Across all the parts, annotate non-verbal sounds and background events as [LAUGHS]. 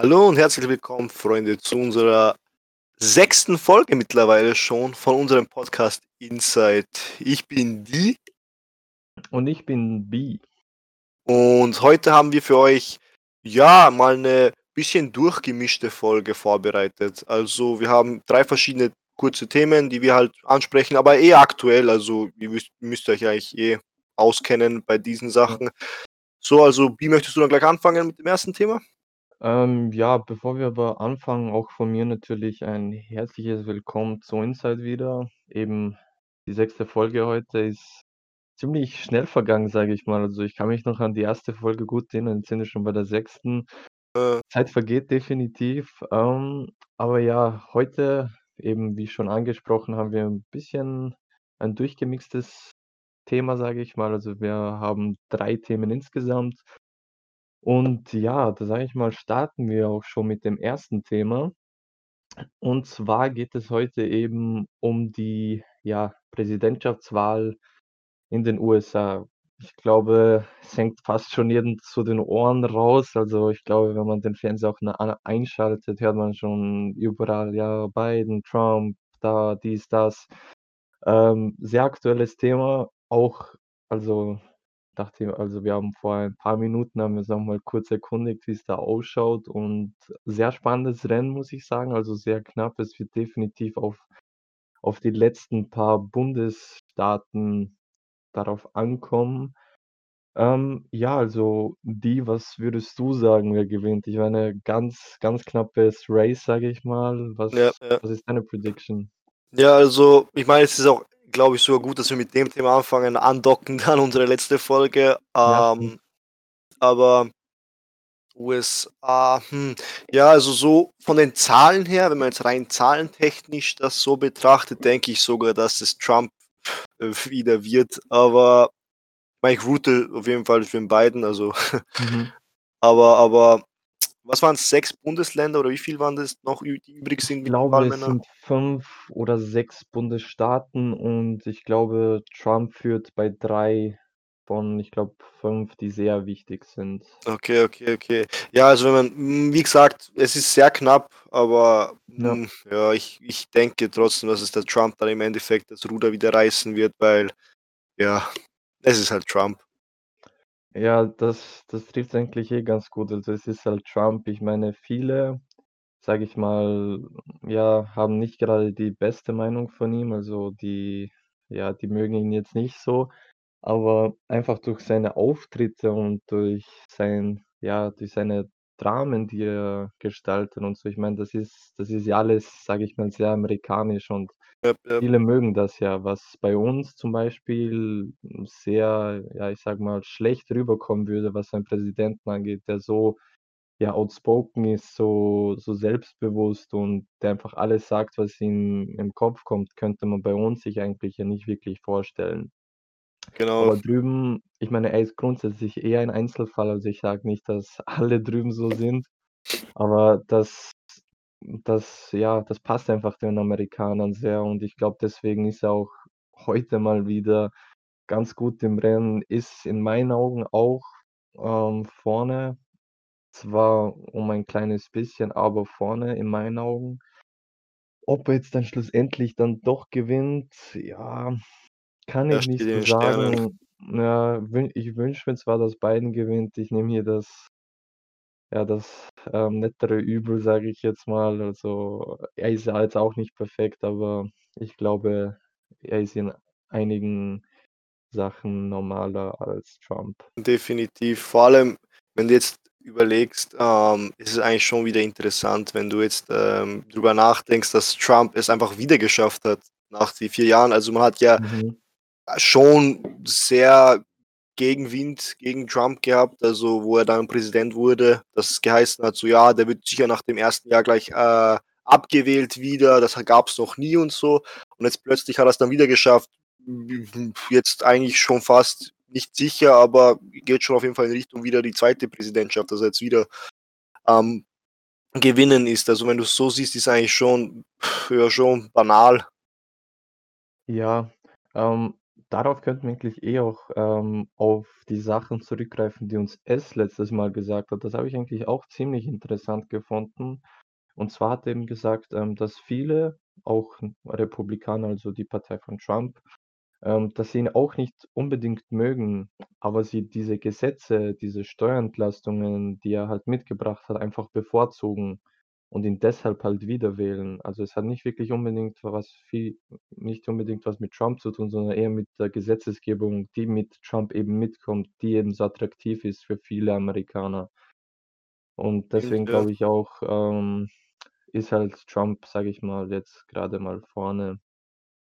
Hallo und herzlich willkommen, Freunde, zu unserer sechsten Folge mittlerweile schon von unserem Podcast Inside. Ich bin Die. Und ich bin B. Und heute haben wir für euch ja mal eine bisschen durchgemischte Folge vorbereitet. Also wir haben drei verschiedene kurze Themen, die wir halt ansprechen, aber eh aktuell. Also ihr müsst, müsst euch eigentlich eh auskennen bei diesen Sachen. So, also B, möchtest du dann gleich anfangen mit dem ersten Thema? Ähm, ja, bevor wir aber anfangen, auch von mir natürlich ein herzliches Willkommen zu Inside wieder. Eben die sechste Folge heute ist ziemlich schnell vergangen, sage ich mal. Also ich kann mich noch an die erste Folge gut erinnern, jetzt sind wir schon bei der sechsten. Äh, Zeit vergeht definitiv. Ähm, aber ja, heute, eben wie schon angesprochen, haben wir ein bisschen ein durchgemixtes Thema, sage ich mal. Also wir haben drei Themen insgesamt. Und ja, da sage ich mal, starten wir auch schon mit dem ersten Thema. Und zwar geht es heute eben um die, ja, Präsidentschaftswahl in den USA. Ich glaube, es hängt fast schon jedem zu den Ohren raus. Also ich glaube, wenn man den Fernseher auch einschaltet, hört man schon überall, ja, Biden, Trump, da, dies, das. Ähm, sehr aktuelles Thema, auch also dachte ich also wir haben vor ein paar Minuten haben wir uns noch mal kurz erkundigt, wie es da ausschaut und sehr spannendes Rennen, muss ich sagen, also sehr knapp. Es wird definitiv auf auf die letzten paar Bundesstaaten darauf ankommen. Ähm, ja, also die, was würdest du sagen, wer gewinnt? Ich meine, ganz, ganz knappes Race, sage ich mal. Was, ja, ja. was ist deine Prediction? Ja, also ich meine, es ist auch, glaube ich, sogar gut, dass wir mit dem Thema anfangen, andocken [LAUGHS] an unsere letzte Folge. Ja. Ähm, aber USA, hm, ja, also so von den Zahlen her, wenn man jetzt rein zahlentechnisch das so betrachtet, denke ich sogar, dass es Trump äh, wieder wird. Aber ich route auf jeden Fall für den beiden, also Mhm. [LAUGHS] aber aber was waren es, sechs Bundesländer oder wie viel waren das noch, die übrig sind Ich glaube, es sind 5 oder 6 Bundesstaaten und ich glaube, Trump führt bei 3 von, ich glaube, 5, die sehr wichtig sind. Okay, okay, okay. Ja, also wenn man hm, wie gesagt, es ist sehr knapp, aber, Ja. hm, ja, ich ich denke trotzdem, dass es der Trump dann im Endeffekt das Ruder wieder reißen wird, weil, ja, es ist halt Trump. Ja, das das trifft's eigentlich eh ganz gut. Also, es ist halt Trump. Ich meine, viele, sage ich mal, ja, haben nicht gerade die beste Meinung von ihm. Also, die ja, die mögen ihn jetzt nicht so, aber einfach durch seine Auftritte und durch sein ja, durch seine Dramen, die er gestaltet und so. Ich meine, das ist das ist ja alles, sage ich mal, sehr amerikanisch und Jap, jap. viele mögen das ja, was bei uns zum Beispiel sehr, ja, ich sage mal, schlecht rüberkommen würde, was einen Präsidenten angeht, der so, ja, outspoken ist, so so selbstbewusst und der einfach alles sagt, was ihm im Kopf kommt, könnte man bei uns sich eigentlich ja nicht wirklich vorstellen. Genau. Aber drüben ich meine, er ist grundsätzlich eher ein Einzelfall. Also, ich sage nicht, dass [LAUGHS] alle drüben so sind, aber das das ja, das passt einfach den Amerikanern sehr und ich glaube, deswegen ist er auch heute mal wieder ganz gut im Rennen, ist in meinen Augen auch, ähm, vorne, zwar um ein kleines bisschen, aber vorne in meinen Augen. Ob er jetzt dann schlussendlich dann doch gewinnt, ja, kann ich nicht so Sternen. sagen. Ja, ich wünsche mir zwar, dass Biden gewinnt. Ich nehme hier das ja, das, ähm, nettere Übel, sage ich jetzt mal. Also, er ist ja jetzt auch nicht perfekt, aber ich glaube, er ist in einigen Sachen normaler als Trump. Definitiv. Vor allem, wenn du jetzt überlegst, ähm, ist es eigentlich schon wieder interessant, wenn du jetzt, ähm, drüber nachdenkst, dass Trump es einfach wieder geschafft hat nach die 4 Jahren. Also, man hat ja Mhm. schon sehr Gegenwind gegen Trump gehabt, also, wo er dann Präsident wurde, dass es geheißen hat, so: „Ja, der wird sicher nach dem ersten Jahr gleich, äh, abgewählt wieder, das ha gab's noch nie“ und so. Und jetzt plötzlich hat er's dann wieder geschafft. Jetzt eigentlich schon fast nicht sicher, aber geht schon auf jeden Fall in Richtung wieder die zweite Präsidentschaft, dass er jetzt wieder am Gewinnen ist. Also, wenn du's so siehst, ist eigentlich schon ja, schon banal. Ja, ähm, darauf könnten wir eigentlich eh auch, ähm, auf die Sachen zurückgreifen, die uns S letztes Mal gesagt hat. Das habe ich eigentlich auch ziemlich interessant gefunden. Und zwar hat er eben gesagt, ähm, dass viele, auch Republikaner, also die Partei von Trump, ähm, dass sie ihn auch nicht unbedingt mögen, aber sie diese Gesetze, diese Steuerentlastungen, die er halt mitgebracht hat, einfach bevorzugen und ihn deshalb halt wieder wählen. Also, es hat nicht wirklich unbedingt was viel nicht unbedingt was mit Trump zu tun, sondern eher mit der Gesetzesgebung, die mit Trump eben mitkommt, die eben so attraktiv ist für viele Amerikaner. Und deswegen ja. glaube ich auch, ähm, ist halt Trump, sage ich mal, jetzt gerade mal vorne.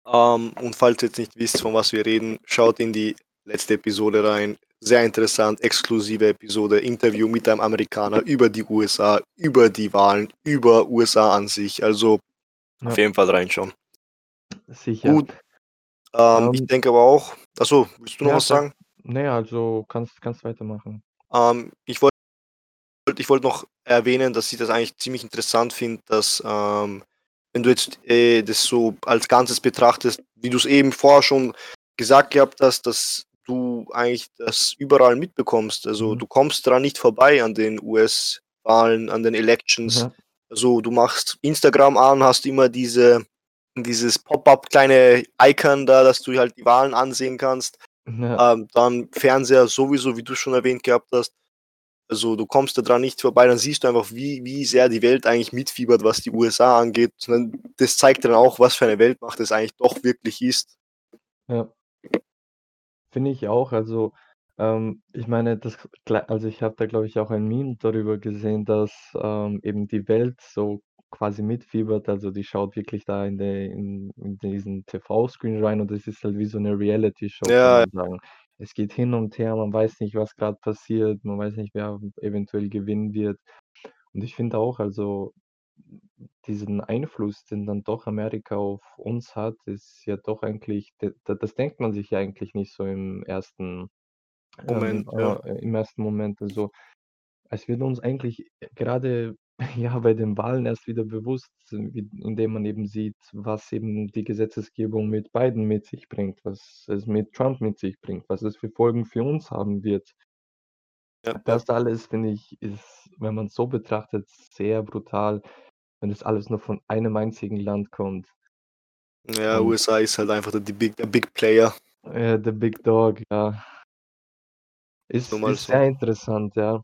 Ähm, und falls ihr jetzt nicht wisst, von was wir reden, schaut in die letzte Episode rein. Sehr interessant, exklusive Episode, Interview mit einem Amerikaner über die USA, über die Wahlen, über USA an sich. Also Ja. auf jeden Fall reinschauen. Sicher. Gut. Ähm, ich Ähm denke aber auch achso, willst du noch Ja, was sag sagen? ne, also kannst kannst weitermachen. Ähm, ich wollte ich wollte noch erwähnen, dass ich das eigentlich ziemlich interessant finde, dass, ähm, wenn du jetzt, äh, das so als Ganzes betrachtest, wie du's eben vorher schon gesagt gehabt hast, dass du eigentlich das überall mitbekommst. Also, Mhm. du kommst dran nicht vorbei an den US-Wahlen, an den Elections. Ja. Also, du machst Instagram an, hast immer diese dieses Pop-up kleine Icon da, dass du halt die Wahlen ansehen kannst. Ja. Ähm, dann Fernseher sowieso, wie du schon erwähnt gehabt hast. Also, du kommst da dran nicht vorbei, dann siehst du einfach, wie wie sehr die Welt eigentlich mitfiebert, was die USA angeht. Das zeigt dann auch, was für eine Weltmacht es eigentlich doch wirklich ist. Ja. Finde ich auch. Also, ähm, ich meine, das also, ich habe da, glaube ich, auch ein Meme darüber gesehen, dass, ähm, eben die Welt so quasi mitfiebert. Also, die schaut wirklich da in de in in diesen TV-Screen rein und das ist halt wie so 'ne Reality-Show, kann Ja. man sagen. Es geht hin und her, man weiß nicht, was grad passiert, man weiß nicht, wer eventuell gewinnen wird. Und ich finde auch, also, diesen Einfluss, den dann doch Amerika auf uns hat, ist ja doch eigentlich d d das denkt man sich ja eigentlich nicht so im ersten ähm, Moment, ja. äh, im ersten Moment. Also, es wird uns eigentlich gerade, [LAUGHS] ja, bei den Wahlen erst wieder bewusst, wie indem man eben sieht, was eben die Gesetzesgebung mit Biden mit sich bringt, was es mit Trump mit sich bringt, was es für Folgen für uns haben wird. Ja, ja. Das alles, finde ich, ist, wenn man's so betrachtet, sehr brutal, wenn das alles nur von einem einzigen Land kommt. Ja, Und USA ist halt einfach die Big der Big Player. Äh, the Big Dog, ja. Ist mal ist so. sehr interessant, ja.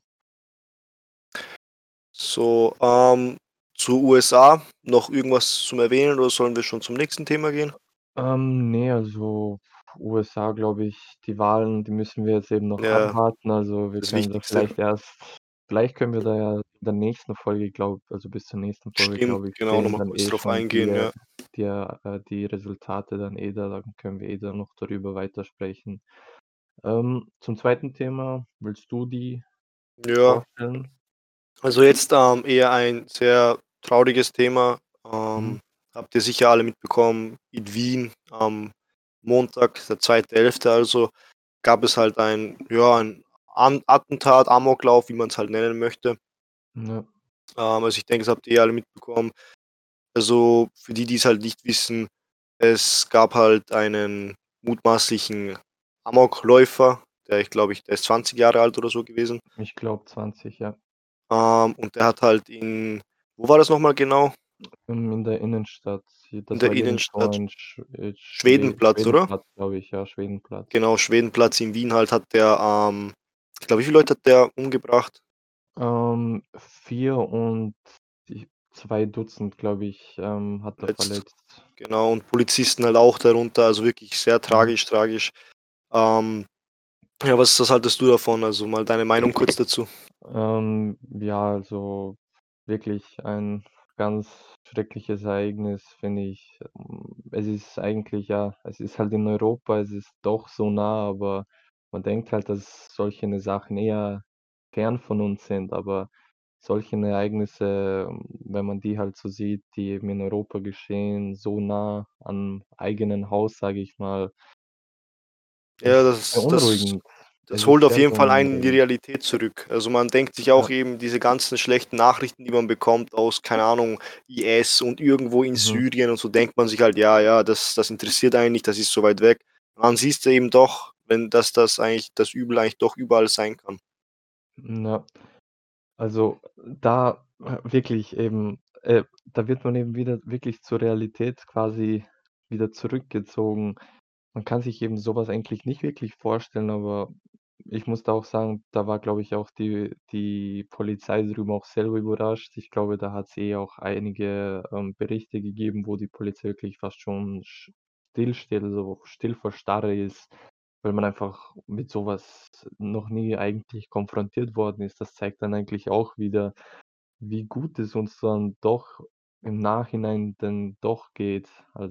So, ähm, zu USA noch irgendwas zum Erwähnen oder sollen wir schon zum nächsten Thema gehen? Ähm, ne, also, USA, glaube ich, die Wahlen, die müssen wir jetzt eben noch Ja. abwarten. Also, wir Das können da Wichtigste. vielleicht erst vielleicht können wir da ja in der nächsten Folge, glaube also, bis zur nächsten Folge, glaube ich, genau, noch sehen mal dann kurz eh drauf die eingehen, äh, ja. die äh, die Resultate dann eh da dann können wir eh dann noch darüber weitersprechen. Ähm, zum 2. Thema, willst du die Ja. vorstellen? Also, jetzt, ähm, eher ein sehr trauriges Thema. Mhm. Ähm, habt ihr sicher alle mitbekommen, in Wien am Montag, der 2.11. also, gab es halt ein ja, ein Attentat, Amoklauf, wie man's halt nennen möchte. Ja. Ähm, also, ich denke, das habt ihr alle mitbekommen. Also, für die, die's halt nicht wissen, es gab halt einen mutmaßlichen Amokläufer, der ich glaube ich der ist 20 Jahre alt oder so gewesen. Ich glaube 20, ja. Ähm, und der hat halt in wo war das noch mal genau? Ähm, in der Innenstadt. In das der war irgendwo Innenstadt. ein Sch äh, Schwe Schwedenplatz, oder? Schwedenplatz, glaube ich, ja, Schwedenplatz. Genau, Schwedenplatz in Wien halt hat der, ähm ich glaube, wie viele Leute hat der umgebracht? Ähm, 4 und die 2 Dutzend, glaube ich, ähm, hat er Verletzt. verletzt. Genau, und Polizisten halt auch darunter, also, wirklich sehr Mhm. tragisch, tragisch. Ähm, ja, was was haltest du davon? Also, mal deine Meinung kurz dazu. Ähm, ja, also, wirklich ein ganz schreckliches Ereignis, finde ich. Hm, es ist eigentlich ja, es ist halt in Europa, es ist doch so nah, aber man denkt halt, dass solche, ne, Sachen eher fern von uns sind, aber solche Ereignisse, wenn man die halt so sieht, die eben in Europa geschehen, so nah am eigenen Haus, sage ich mal Ja, ist das das das holt auf jeden Fall einen in die beunruhigend. Realität zurück. Also, man denkt sich Ja. auch eben diese ganzen schlechten Nachrichten, die man bekommt aus, keine Ahnung, IS und irgendwo in Mhm. Syrien und so denkt man sich halt: „Ja, ja, das das interessiert einen nicht, das ist so weit weg.“ Dann siehst du eben doch, wenn dass das eigentlich das Übel eigentlich doch überall sein kann. Ja. Also, da äh, wirklich eben äh, da wird man eben wieder wirklich zur Realität quasi wieder zurückgezogen. Man kann sich eben so was eigentlich nicht wirklich vorstellen, aber ich muss da auch sagen, da war, glaube ich, auch die die Polizei drüben auch selber überrascht. Ich glaube, da hat's eh auch einige, ähm, Berichte gegeben, wo die Polizei wirklich fast schon sch stillsteht, also still vor Starre ist, weil man einfach mit so was noch nie eigentlich konfrontiert worden ist. Das zeigt dann eigentlich auch wieder, wie gut es uns dann doch im Nachhinein dann doch geht.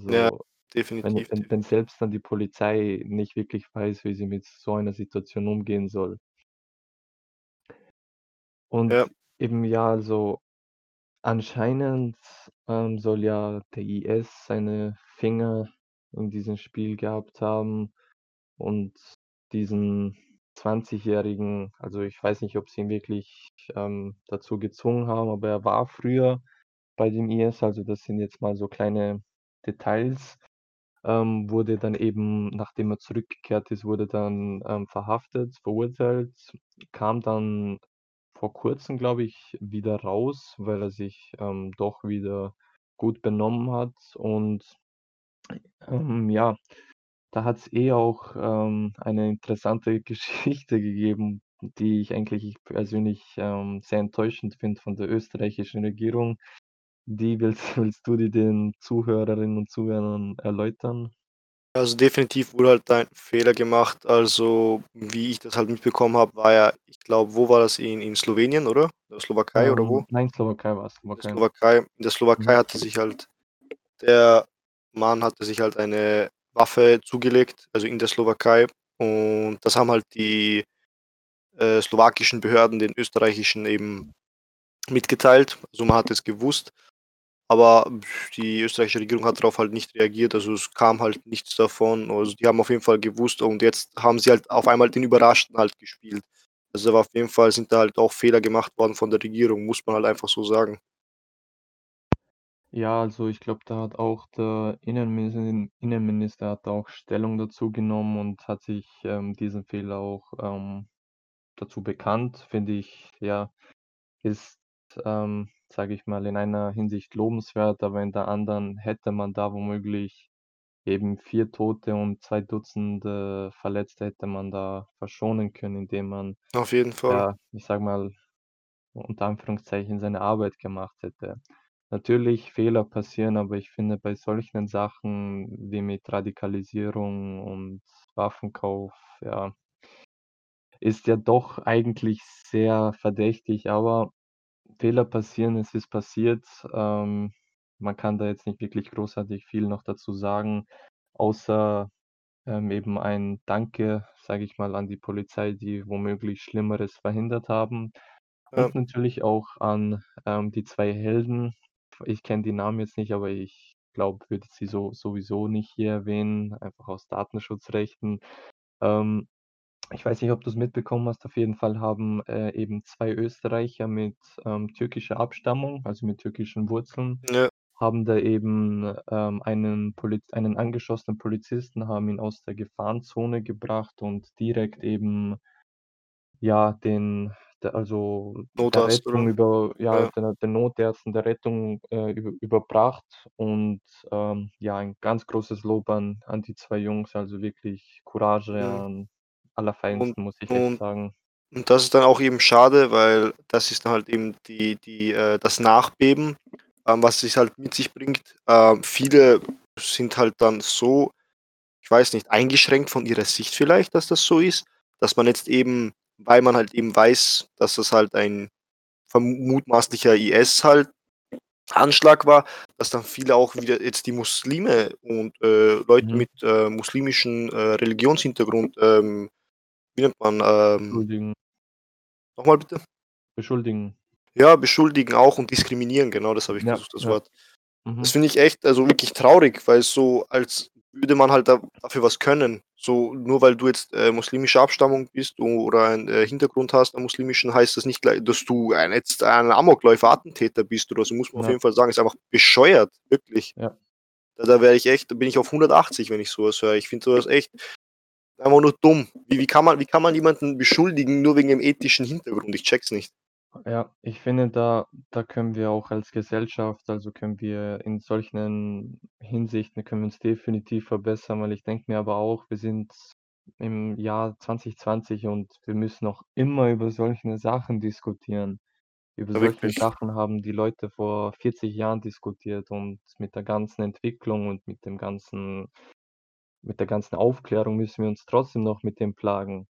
Ja, Also, wenn definitiv, wenn wenn definitiv. selbst dann die Polizei nicht wirklich weiß, wie sie mit so einer Situation umgehen soll. Ja. Und eben, ja, also, anscheinend, ähm, soll ja der IS seine Finger in diesem Spiel gehabt haben und diesen Zwanzigjährigen also, ich weiß nicht, ob sie ihn wirklich, ähm, dazu gezwungen haben, aber er war früher bei dem IS, also, das sind jetzt mal so kleine Details. Ähm, wurde dann eben, nachdem er zurückgekehrt ist, wurde dann, ähm, verhaftet, verurteilt, kam dann vor Kurzem, glaube ich, wieder raus, weil er sich, ähm, doch wieder gut benommen hat und, ähm, ja, da hat's eh auch, ähm, eine interessante [LAUGHS] Geschichte gegeben, die ich eigentlich persönlich, ähm, sehr enttäuschend finde von der österreichischen Regierung. Die willst [LAUGHS] willst du die den Zuhörerinnen und Zuhörern erläutern? Also, definitiv wurde halt ein Fehler gemacht. Also, wie ich das halt mitbekommen habe, war ja ich glaube, wo war das? In in Slowenien, oder? Oder Slowakei oder Ähm, wo? nein, Slowakei war's, In der Slowakei. Slowakei. In der Slowakei hatte sich halt der Mann hatte sich halt eine Waffe zugelegt, also, in der Slowakei. Und das haben halt die, äh, slowakischen Behörden den österreichischen eben mitgeteilt. Also, man hat es gewusst, aber die österreichische Regierung hat darauf halt nicht reagiert. Also, es kam halt nichts davon. Also, die haben auf jeden Fall gewusst und jetzt haben sie halt auf einmal den Überraschten halt gespielt. Also, auf jeden Fall sind da halt auch Fehler gemacht worden von der Regierung, muss man halt einfach so sagen. Ja, also, ich glaube, da hat auch der Innenminister Innenminister hat auch Stellung dazu genommen und hat sich, ähm, diesen Fehler auch, ähm, dazu bekannt. Finde ich, ja, ist, ähm, sage ich mal, in einer Hinsicht lobenswert, aber in der anderen hätte man da womöglich eben 4 Tote und 2 Dutzende Verletzte hätte man da verschonen können, indem man, Auf jeden Fall. ja, ich sage mal, unter Anführungszeichen seine Arbeit gemacht hätte. Natürlich, Fehler passieren, aber ich finde, bei solchen Sachen wie mit Radikalisierung und Waffenkauf, ja ist ja doch eigentlich sehr verdächtig, aber Fehler passieren, es ist passiert. Ähm, man kann da jetzt nicht wirklich großartig viel noch dazu sagen, außer, ähm, eben ein Danke, sage ich mal, an die Polizei, die womöglich Schlimmeres verhindert haben. Ja. Und natürlich auch an, ähm, die 2 Helden. Ich kenne die Namen jetzt nicht, aber ich glaube, würde sie so sowieso nicht hier erwähnen, einfach aus Datenschutzrechten. Ähm, ich weiß nicht, ob du's mitbekommen hast, auf jeden Fall haben, äh, eben 2 Österreicher mit, ähm, türkischer Abstammung, also mit türkischen Wurzeln, Ja. haben da eben, ähm, einen Poliz einen angeschossenen Polizisten haben ihn aus der Gefahrenzone gebracht und direkt eben ja, den der also der Notarzt, oder? Rettung über ja, Ja. der den Notärzten der Rettung, äh, über überbracht und, ähm, ja, ein ganz großes Lob an an die 2 Jungs, also wirklich Courage Mhm. Am Und allerfeinsten, muss ich echt sagen. und das ist dann auch eben schade, weil das ist dann halt eben die die äh, das Nachbeben, ähm, was es halt mit sich bringt. Ähm, viele sind halt dann so, ich weiß nicht, eingeschränkt von ihrer Sicht vielleicht, dass das so ist, dass man jetzt eben weil man halt eben weiß, dass das halt ein verm mutmaßlicher IS halt Anschlag war, dass dann viele auch wieder jetzt die Muslime und, äh, Leute Mhm. mit, äh, muslimischem, äh, Religionshintergrund, ähm, wie nennt man, ähm Beschuldigen. Noch mal bitte? Beschuldigen. Ja, beschuldigen auch und diskriminieren, genau, das habe ich Ja, gesucht, das ja. Wort. Das Mhm. finde ich echt, also, wirklich traurig, weil so als würde man halt da dafür was können. So, nur weil du jetzt, äh, muslimischer Abstammung bist oder einen, äh, Hintergrund hast, einen muslimischen, heißt das nicht gleich, dass du ein jetzt ein Amokläufer, Attentäter bist oder so, muss man auf Ja. jeden Fall sagen. Ist einfach bescheuert, wirklich. Ja. Da, da wäre ich echt, da bin ich auf 180, wenn ich sowas höre. Ich finde sowas echt einfach nur dumm. Wie, wie, kann man, wie kann man jemanden beschuldigen, nur wegen dem ethischen Hintergrund? Ich check's nicht. Ja, ich finde, da da können wir auch als Gesellschaft also, können wir in solchen Hinsichten können wir uns definitiv verbessern, weil ich denke mir aber auch, wir sind im Jahr 2020 und wir müssen noch immer über solche Sachen diskutieren. Über Ja, solche. Sachen haben die Leute vor 40 Jahren diskutiert und mit der ganzen Entwicklung und mit dem ganzen mit der ganzen Aufklärung müssen wir uns trotzdem noch mit dem plagen.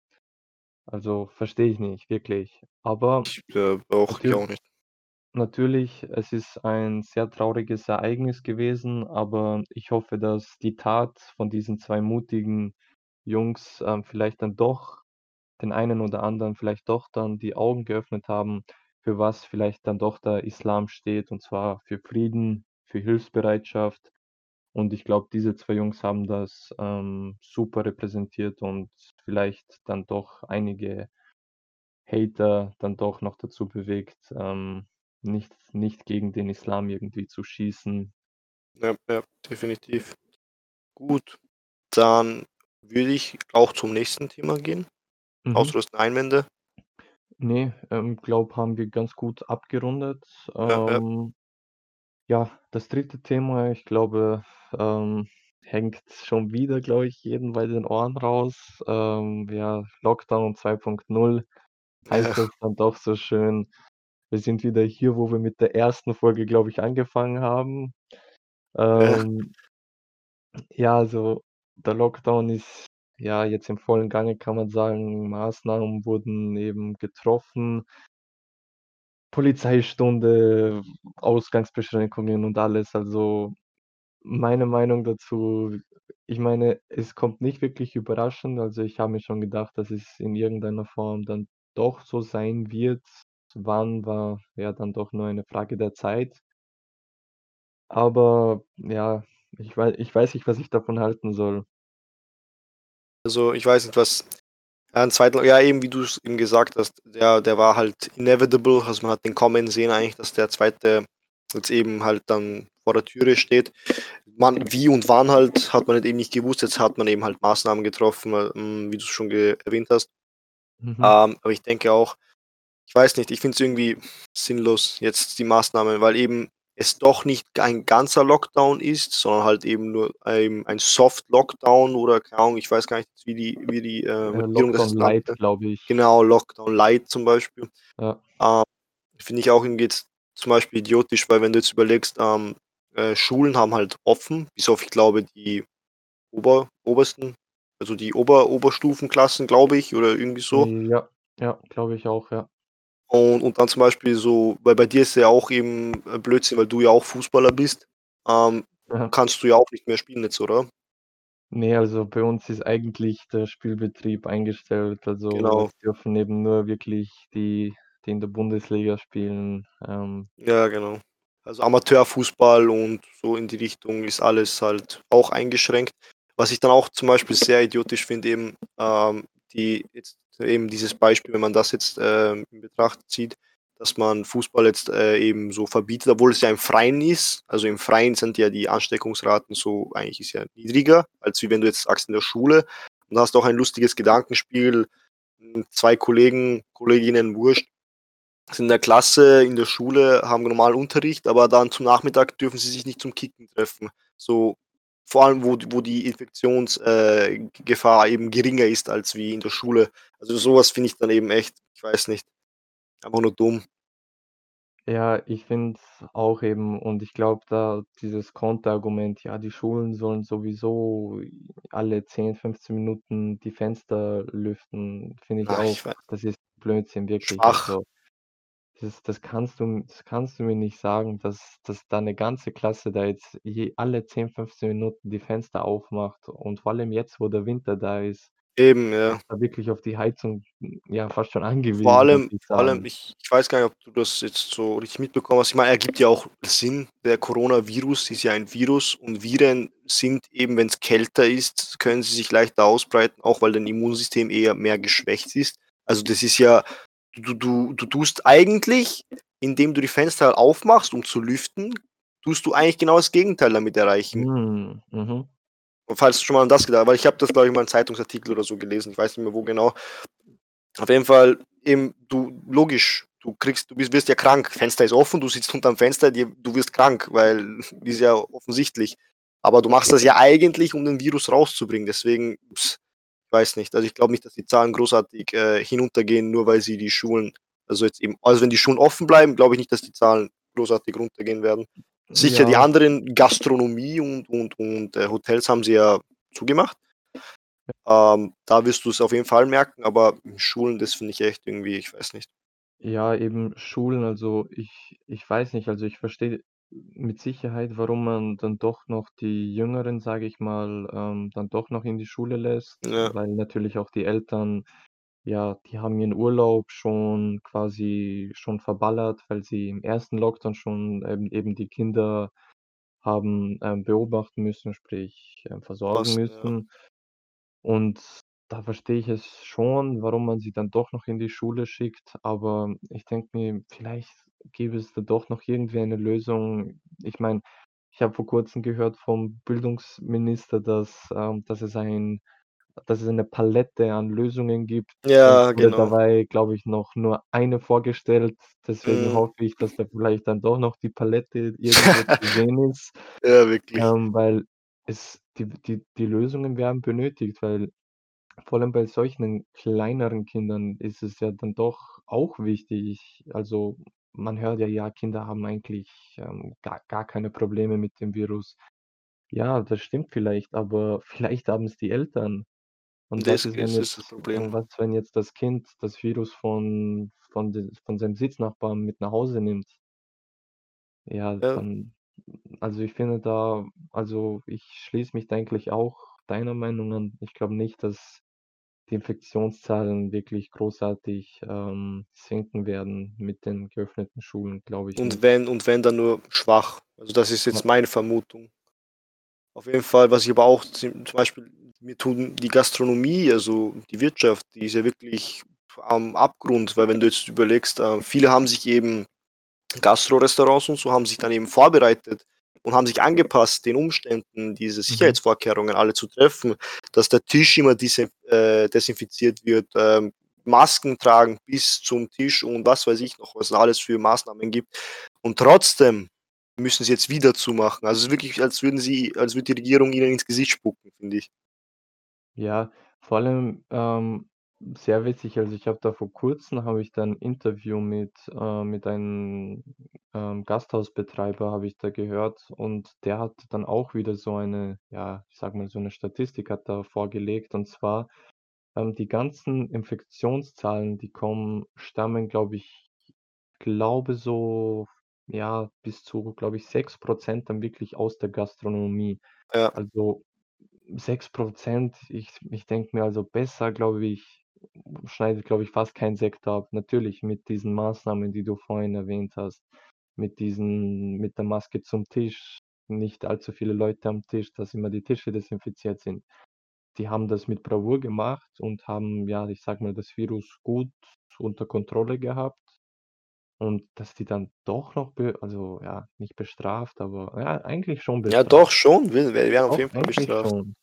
Also, verstehe ich nicht, wirklich. Aber Ich, äh, auch ich natür auch nicht. natürlich, es ist ein sehr trauriges Ereignis gewesen, aber ich hoffe, dass die Tat von diesen 2 mutigen Jungs, ähm, vielleicht dann doch den einen oder anderen vielleicht doch dann die Augen geöffnet haben, für was vielleicht dann doch der Islam steht, und zwar für Frieden, für Hilfsbereitschaft. Und ich glaube, diese 2 Jungs haben das, ähm, super repräsentiert und vielleicht dann doch einige Hater dann doch noch dazu bewegt, ähm, nicht nicht gegen den Islam irgendwie zu schießen. Ja, ja, definitiv. Gut, dann würde ich auch zum nächsten Thema gehen. Mhm. Hast Einwände? Ne, ähm, glaube, haben wir ganz gut abgerundet. Ja, ja. Ja, das dritte Thema, ich glaube, ähm, hängt schon wieder, glaube ich, jedem bei den Ohren raus. Ähm, ja, Lockdown 2.0 heißt das dann doch so schön. Wir sind wieder hier, wo wir mit der ersten Folge, glaube ich, angefangen haben. ja. Ähm, ja, also der Lockdown ist ja jetzt im vollen Gange, kann man sagen. Maßnahmen wurden eben getroffen. Polizeistunde, Ausgangsbeschränkungen und alles. Also, meine Meinung dazu ich meine, es kommt nicht wirklich überraschend. Also, ich habe mir schon gedacht, dass es in irgendeiner Form dann doch so sein wird. Wann, war ja dann doch nur eine Frage der Zeit. Aber ja, ich wei ich weiß nicht, was ich davon halten soll. Also, ich weiß nicht, was ja, 'n zweiten ja, eben, wie du's eben gesagt hast, der der war halt inevitable. Also, man hat den kommen sehen eigentlich, dass der zweite jetzt eben halt dann vor der Türe steht. Wann wie und wann halt, hat man halt eben nicht gewusst. Jetzt hat man eben halt Maßnahmen getroffen, äh, wie du's schon ge erwähnt hast. Mhm. Ähm, aber ich denke auch ich weiß nicht, ich finde es irgendwie sinnlos jetzt die Maßnahmen, weil eben es doch nicht ein ganzer Lockdown ist, sondern halt eben nur ein ein Soft Lockdown oder keine Ahnung, ich weiß gar nicht, wie die wie die, äh, Regierung das Light, nannte. glaube ich. Genau, Lockdown Light zum Beispiel. Ja. Ähm, finde ich auch irgendwie jetzt zum Beispiel idiotisch, weil wenn du jetzt überlegst, ähm, äh, Schulen haben halt offen, bis auf, ich glaube, die Ober Obersten, also die Ober Oberstufenklassen, glaube ich, oder irgendwie so. Ja, ja, glaube ich auch, ja. Und und dann zum Beispiel so weil bei dir ist ja auch eben, äh, Blödsinn, weil du ja auch Fußballer bist, ähm, Ja. kannst du ja auch nicht mehr spielen jetzt, oder? Ne, also bei uns ist eigentlich der Spielbetrieb eingestellt. Also, Genau. dürfen eben nur wirklich die die in der Bundesliga spielen, ähm Ja, genau. Also Amateurfußball und so in die Richtung ist alles halt auch eingeschränkt. Was ich dann auch zum Beispiel sehr idiotisch finde eben, ähm, die jetzt eben dieses Beispiel, wenn man das jetzt, ähm, in Betracht zieht, dass man Fußball jetzt, äh, eben so verbietet, obwohl es ja im Freien ist. Also im Freien sind ja die Ansteckungsraten so eigentlich ist ja niedriger, als wie wenn du jetzt sagst in der Schule. Und da hast du auch ein lustiges Gedankenspiel, hm, 2 Kollegen, Kolleginnen, wurscht, sind in der Klasse, in der Schule, haben normal Unterricht, aber dann zum Nachmittag dürfen sie sich nicht zum Kicken treffen. So, vor allem, wo wo die Infektions äh, eben geringer ist als wie in der Schule. Also, so was finde ich dann eben echt, ich weiß nicht, einfach nur dumm. Ja, ich finde es auch eben und ich glaube da dieses Konterargument, ja, die Schulen sollen sowieso alle 10, 15 Minuten die Fenster lüften, finde ich Ah, auch ich das ist Blödsinn, wirklich. Schwach. Also, das das kannst du das kannst du mir nicht sagen, dass dass da 'ne ganze Klasse da jetzt je alle 10, 15 Minuten die Fenster aufmacht und vor allem jetzt, wo der Winter da ist, Eben, ja. da wirklich auf die Heizung, ja, fast schon Vor angewiesen, muss allem vor allem, ich ich weiß gar nicht, ob du das jetzt so richtig mitbekommen hast. Ich meine, ergibt ja auch Sinn. Der Coronavirus ist ja ein Virus und Viren sind eben, wenn's kälter ist, können sie sich leichter ausbreiten, auch weil dein Immunsystem eher mehr geschwächt ist. Also, das ist ja du du du tust eigentlich, indem du die Fenster aufmachst, um zu lüften tust du eigentlich genau das Gegenteil damit erreichen. Mhm, mhm. Und falls du schon mal an das gedacht weil ich habe das, glaube ich, mal 'n Zeitungsartikel oder so gelesen, ich weiß nicht mehr wo genau. Auf jeden Fall eben, du logisch, du kriegst du bist wirst ja krank. Fenster ist offen, du sitzt unterm Fenster, dir du wirst krank, weil [LAUGHS] ist ja offensichtlich. Aber du machst das ja eigentlich, um den Virus rauszubringen. Deswegen, ich weiß nicht. Also, ich glaube nicht, dass die Zahlen großartig, äh, hinuntergehen, nur weil sie die Schulen also, jetzt eben also, wenn die Schulen offen bleiben, glaube ich nicht, dass die Zahlen großartig runtergehen werden. Sicher die Ja. anderen Gastronomie und und und, äh, Hotels haben sie ja zugemacht. Ähm, da wirst du's auf jeden Fall merken, aber Schulen, das finde ich echt irgendwie ich weiß nicht. Ja, eben Schulen, also ich ich weiß nicht, also ich verstehe mit Sicherheit, warum man dann doch noch die Jüngeren, sage ich mal, ähm, dann doch noch in die Schule lässt, Ja. weil natürlich auch die Eltern ja, die haben ihren Urlaub schon quasi schon verballert, weil sie im ersten Lockdown schon, ähm, eben die Kinder haben, ähm, beobachten müssen, sprich, ähm, versorgen Passen, ja. müssen. Und da verstehe ich es schon, warum man sie dann doch noch in die Schule schickt, aber ich denke mir, vielleicht gäbe es da doch noch irgendwie eine Lösung. Ich meine, ich habe vor Kurzem gehört vom Bildungsminister, dass, ähm dass es ein dass es eine Palette an Lösungen gibt Ja, genau. dabei, glaube ich, noch nur eine vorgestellt. Deswegen Mhm. hoffe ich, dass da vielleicht dann doch noch die Palette irgendwo [LAUGHS] zu sehen ist, Ja, wirklich. ähm, weil es die die die Lösungen werden benötigt, weil vor allem bei solchen kleineren Kindern ist es ja dann doch auch wichtig. Also, man hört ja: „Ja, Kinder haben eigentlich, ähm, gar gar keine Probleme mit dem Virus.“ Ja, das stimmt vielleicht, aber [LAUGHS] vielleicht haben's die Eltern. Und was Das ist, wenn das ist das jetzt Problem. und was, wenn jetzt das Kind das Virus von von den von seinem Sitznachbarn mit nach Hause nimmt? Ja, Ja. dann also, ich finde da also, ich schließe mich da eigentlich auch deiner Meinung an. Ich glaube nicht, dass die Infektionszahlen wirklich großartig, ähm, sinken werden mit den geöffneten Schulen, glaube ich Und nicht. wenn und wenn, dann nur schwach. Also, das ist jetzt meine Vermutung. Auf jeden Fall, was ich aber auch zum zum Beispiel mir tun die Gastronomie, also die Wirtschaft, die ist ja wirklich am Abgrund, weil wenn du jetzt überlegst, äh, viele haben sich eben Gastro-Restaurants und so haben sich dann eben vorbereitet und haben sich angepasst, den Umständen, diese Mhm. Sicherheitsvorkehrungen alle zu treffen, dass der Tisch immer äh, desinfiziert wird, ähm, Masken tragen bis zum Tisch und was weiß ich noch, was es alles für Maßnahmen gibt. Und trotzdem müssen sie jetzt wieder zumachen. Also, es ist wirklich, als würden sie als würde die Regierung ihnen ins Gesicht spucken, finde ich. Ja, vor allem, ähm, sehr witzig, also, ich habe da vor Kurzem habe ich da 'n Interview mit äh, mit einem, ähm, Gasthausbetreiber habe ich da gehört und der hat dann auch wieder so eine ja, ich sage mal, so 'ne Statistik hat er vorgelegt und zwar, ähm, die ganzen Infektionszahlen, die kommen stammen, glaube ich glaube so, ja, bis zu, glaube ich, 6 % dann wirklich aus der Gastronomie. Ja. Also, 6 %, ich ich denke mir, also, besser, glaube ich, schneidet, glaube ich, fast kein Sektor ab. Natürlich mit diesen Maßnahmen, die du vorhin erwähnt hast, mit diesen mit der Maske zum Tisch, nicht allzu viele Leute am Tisch, dass immer die Tische desinfiziert sind. Die haben das mit Bravour gemacht und haben, ja, ich sage mal, das Virus gut unter Kontrolle gehabt. Und dass die dann doch noch also, ja, nicht bestraft, aber ja, eigentlich schon Ja, doch bestraft. schon, wir werden auf jeden Fall bestraft. schon.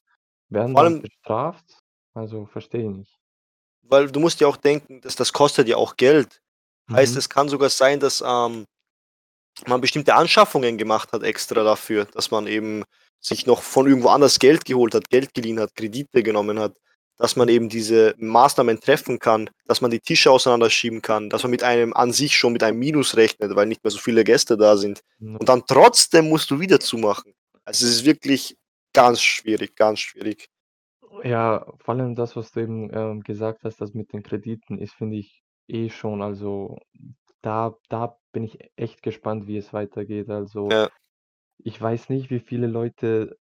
Werden Vor allem bestraft? Also, verstehe ich nicht. Weil du musst ja auch denken, dass das kostet ja auch Geld. Heißt, Mhm. es kann sogar sein, dass, ähm, man bestimmte Anschaffungen gemacht hat extra dafür, dass man eben sich noch von irgendwo anders Geld geholt hat, Geld geliehen hat, Kredite genommen hat, dass man eben diese Maßnahmen treffen kann, dass man die Tische auseinanderschieben kann, dass man mit einem an sich schon mit einem Minus rechnet, weil nicht mehr so viele Gäste da sind. Ja. Und dann trotzdem musst du wieder zumachen. Also, es ist wirklich ganz schwierig, ganz schwierig. Ja, vor allem das, was du eben, ähm, gesagt hast, das mit den Krediten ist, finde ich, eh schon also, da da bin ich echt gespannt, wie es weitergeht. Also, Ja. ich weiß nicht, wie viele Leute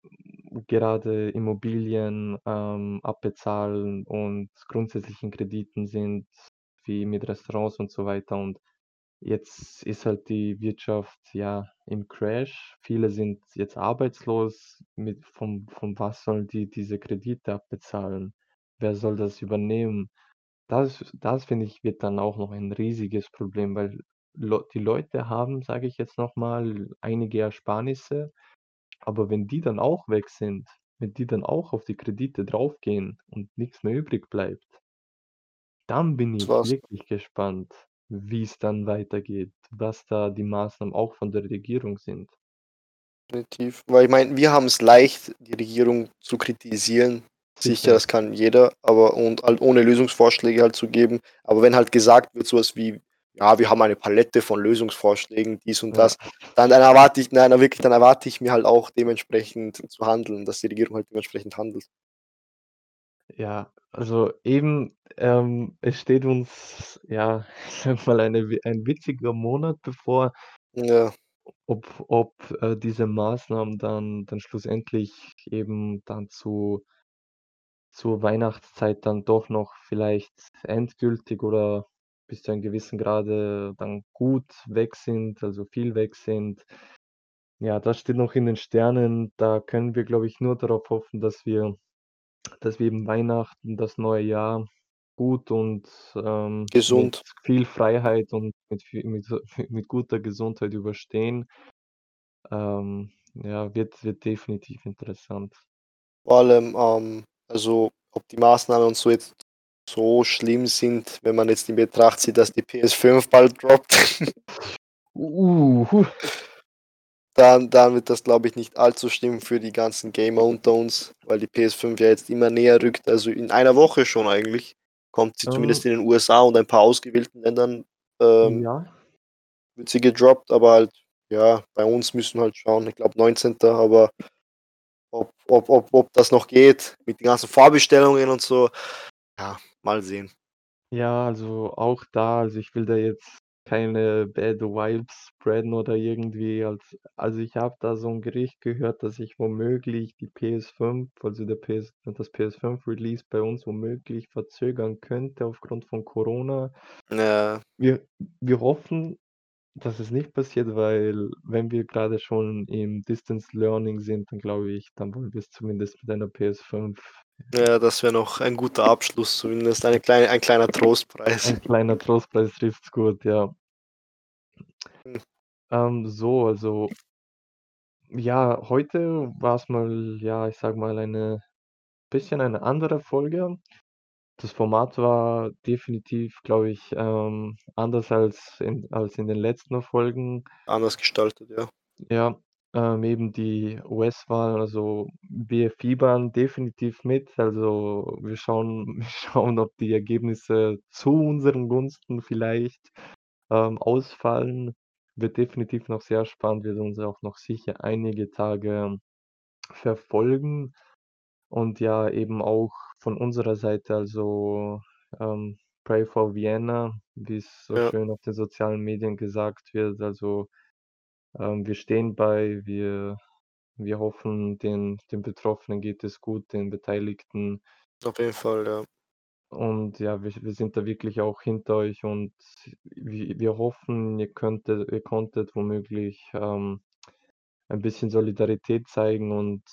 gerade Immobilien, ähm, abbezahlen und grundsätzlich in Krediten sind, wie mit Restaurants und so weiter. Und jetzt ist halt die Wirtschaft, ja, im Crash. Viele sind jetzt arbeitslos. Mit von von was sollen die diese Kredite abbezahlen? Wer soll das übernehmen? Das das finde ich, wird dann auch noch ein riesiges Problem, weil die Leute haben, sage ich jetzt noch mal, einige Ersparnisse, aber wenn die dann auch weg sind, wenn die dann auch auf die Kredite draufgehen und nix mehr übrig bleibt dann bin ich wirklich gespannt, wie's dann weitergeht, was da die Maßnahmen auch von der Regierung sind. Definitiv. Weil ich meine, wir haben's leicht, die Regierung zu kritisieren. Sicher, Sicher. das kann jeder, aber und halt ohne Lösungsvorschläge halt zu geben. Aber wenn halt gesagt wird, so was wie: „Ja, wir haben eine Palette von Lösungsvorschlägen, dies und Ja. das“, dann dann erwarte ich nein, wirklich, dann erwarte ich mir halt auch dementsprechend zu handeln, dass die Regierung halt dementsprechend handelt. Ja, also eben, ähm, es steht uns, ja, [LAUGHS] ich sage mal, eine wi ein witziger Monat bevor. Ja. Ob ob, äh, diese Maßnahmen dann dann schlussendlich eben dann zu zur Weihnachtszeit dann doch noch vielleicht endgültig oder bis zu einem gewissen Grade dann gut weg sind, also viel weg sind. Ja, das steht noch in den Sternen. Da können wir, glaube ich, nur darauf hoffen, dass wir dass wir eben Weihnachten, das neue Jahr gut und, ähm, mit Gesund. viel Freiheit und mit [LAUGHS] mit mit guter Gesundheit überstehen. Ähm, ja, wird wird definitiv interessant. Vor allem, ähm, also, ob die Maßnahmen und so jetzt so schlimm sind, wenn man jetzt in Betracht zieht, dass die PS5 bald droppt. Uh. [LAUGHS] [LAUGHS] Dann dann wird das, glaube ich, nicht allzu schlimm für die ganzen Gamer unter uns, weil die PS5 ja jetzt immer näher rückt. Also, in einer Woche schon eigentlich kommt sie Ähm. zumindest in den USA und ein paar ausgewählten Ländern, ähm Ja. wird sie gedroppt, aber halt, ja, bei uns müssen halt schauen. Ich glaube 19., aber ob ob ob ob das noch geht mit den ganzen Vorbestellungen und so, ja, mal sehen. Ja, also auch da also, ich will da jetzt keine Bad Vibes spreaden oder irgendwie als also, ich habe da so 'n Gerücht gehört, dass ich womöglich die PS5, also, der PS das PS5 Release bei uns womöglich verzögern könnte aufgrund von Corona. Ja. Wir wir hoffen, dass es nicht passiert, weil wenn wir grade schon im Distance Learning sind, dann glaube ich, dann wollen wir's zumindest mit einer PS5. Ja. Das wäre noch ein guter Abschluss, zumindest eine kleine ein kleiner Trostpreis. Ein kleiner Trostpreis trifft's gut, ja. Hm. Ähm, so, also ja, heute war's mal, ja, ich sage mal, eine bisschen eine andere Folge. Das Format war definitiv, glaube ich, ähm, anders als in als in den letzten Folgen. Anders gestaltet, ja. Ja, ähm, eben die US-Wahl, also, wir fiebern definitiv mit. Also, wir schauen [LAUGHS] wir schauen, ob die Ergebnisse zu unseren Gunsten vielleicht, ähm, ausfallen. Wird definitiv noch sehr spannend, wird uns auch noch sicher einige Tage verfolgen. Und ja, eben auch von unserer Seite, also, ähm, Pray for Vienna, wie's so Ja. schön auf den sozialen Medien gesagt wird. Also, ähm, wir stehen bei, wir wir hoffen, den den Betroffenen geht es gut, den Beteiligten. Auf jeden Fall, ja. Und ja, wir wir sind da wirklich auch hinter euch und wi wir hoffen, ihr könntet ihr konntet womöglich, ähm, ein bisschen Solidarität zeigen und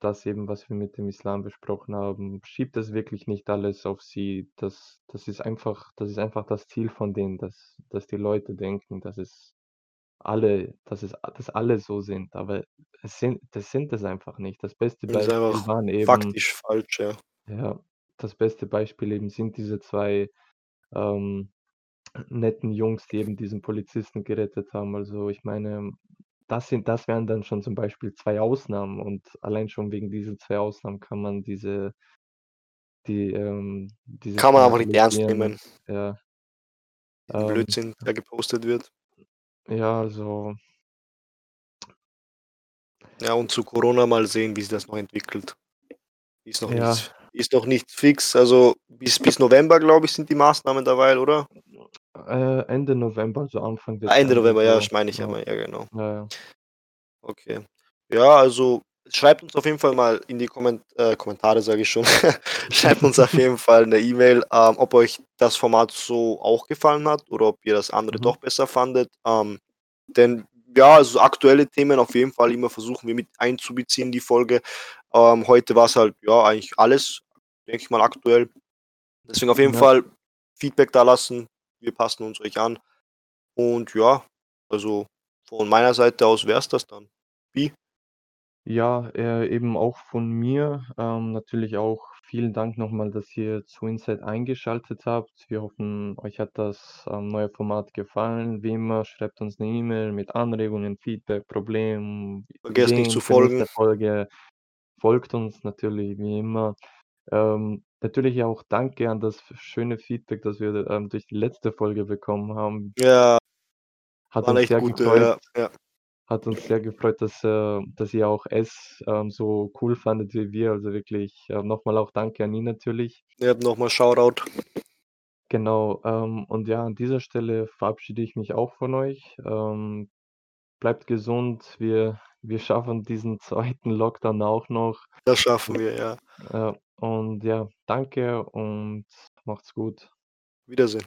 das eben, was wir mit dem Islam besprochen haben. Schiebt das wirklich nicht alles auf sie. Das das ist einfach das ist einfach das Ziel von denen, dass dass die Leute denken, dass es alle dass es dass alle so sind, aber es sind das sind es einfach nicht. Das beste Ist Beispiel waren eben faktisch falsch, ja. ja, das beste Beispiel eben sind diese 2, ähm, netten Jungs, die eben diesen Polizisten gerettet haben. Also, ich meine, das sind das wären dann schon zum Beispiel 2 Ausnahmen und allein schon wegen diesen 2 Ausnahmen kann man diese die, ähm dieses Kann man einfach nicht ernst nehmen. ja. Ähm. Blödsinn, der gepostet wird. Ja, also Ja, und zu Corona mal sehen, wie sich das noch entwickelt. Ist noch Ja. nicht ist noch nicht fix. Also, bis bis November, glaube ich, sind die Maßnahmen derweil, oder? Äh, Ende November, so Anfang Ah, Ende Dezember, November, ja, so, das meine ich ja ja. mal, ja, genau. Ja, ja. Okay. Ja, also, schreibt uns auf jeden Fall mal in die Komment äh, Kommentare, sage ich schon. [LAUGHS] Schreibt uns auf jeden Fall 'ne E-Mail, ähm, ob euch das Format so auch gefallen hat oder ob ihr das andere Mhm. doch besser fandet. Ähm, denn ja, also, aktuelle Themen auf jeden Fall immer versuchen wir mit einzubeziehen in die Folge. Ähm, heute war's halt, ja, eigentlich alles, denke ich mal, aktuell. Deswegen auf jeden Ja. Fall Feedback dalassen. Wir passen uns euch an. Und ja, also von meiner Seite aus wär's das dann. Wie? Ja, äh, eben auch von mir. Ähm, natürlich auch vielen Dank noch mal, dass ihr zu Inside eingeschaltet habt. Wir hoffen, euch hat das, ähm, neue Format gefallen. Wie immer, schreibt uns 'ne E-Mail mit Anregungen, Feedback, Problemen, Vergesst nicht zu für folgen. nächste Folge. Folgt uns natürlich wie immer. Ähm, natürlich auch danke an das schöne Feedback, das wir, ähm, durch die letzte Folge bekommen haben. Ja. Hat Waren uns echt sehr gute, gefreut ja, ja. Hat uns sehr gefreut, dass, äh dass ihr auch es, ähm, so cool fandet wie wir. Also wirklich, äh, noch mal auch danke an ihn natürlich. Ja, noch mal Shoutout. Genau, ähm, und ja, an dieser Stelle verabschiede ich mich auch von euch. Ähm, bleibt gesund. Wir wir schaffen diesen [LAUGHS] 2. Lockdown auch noch. Das schaffen wir, ja. Ja, und ja, danke und macht's gut. Wiedersehen.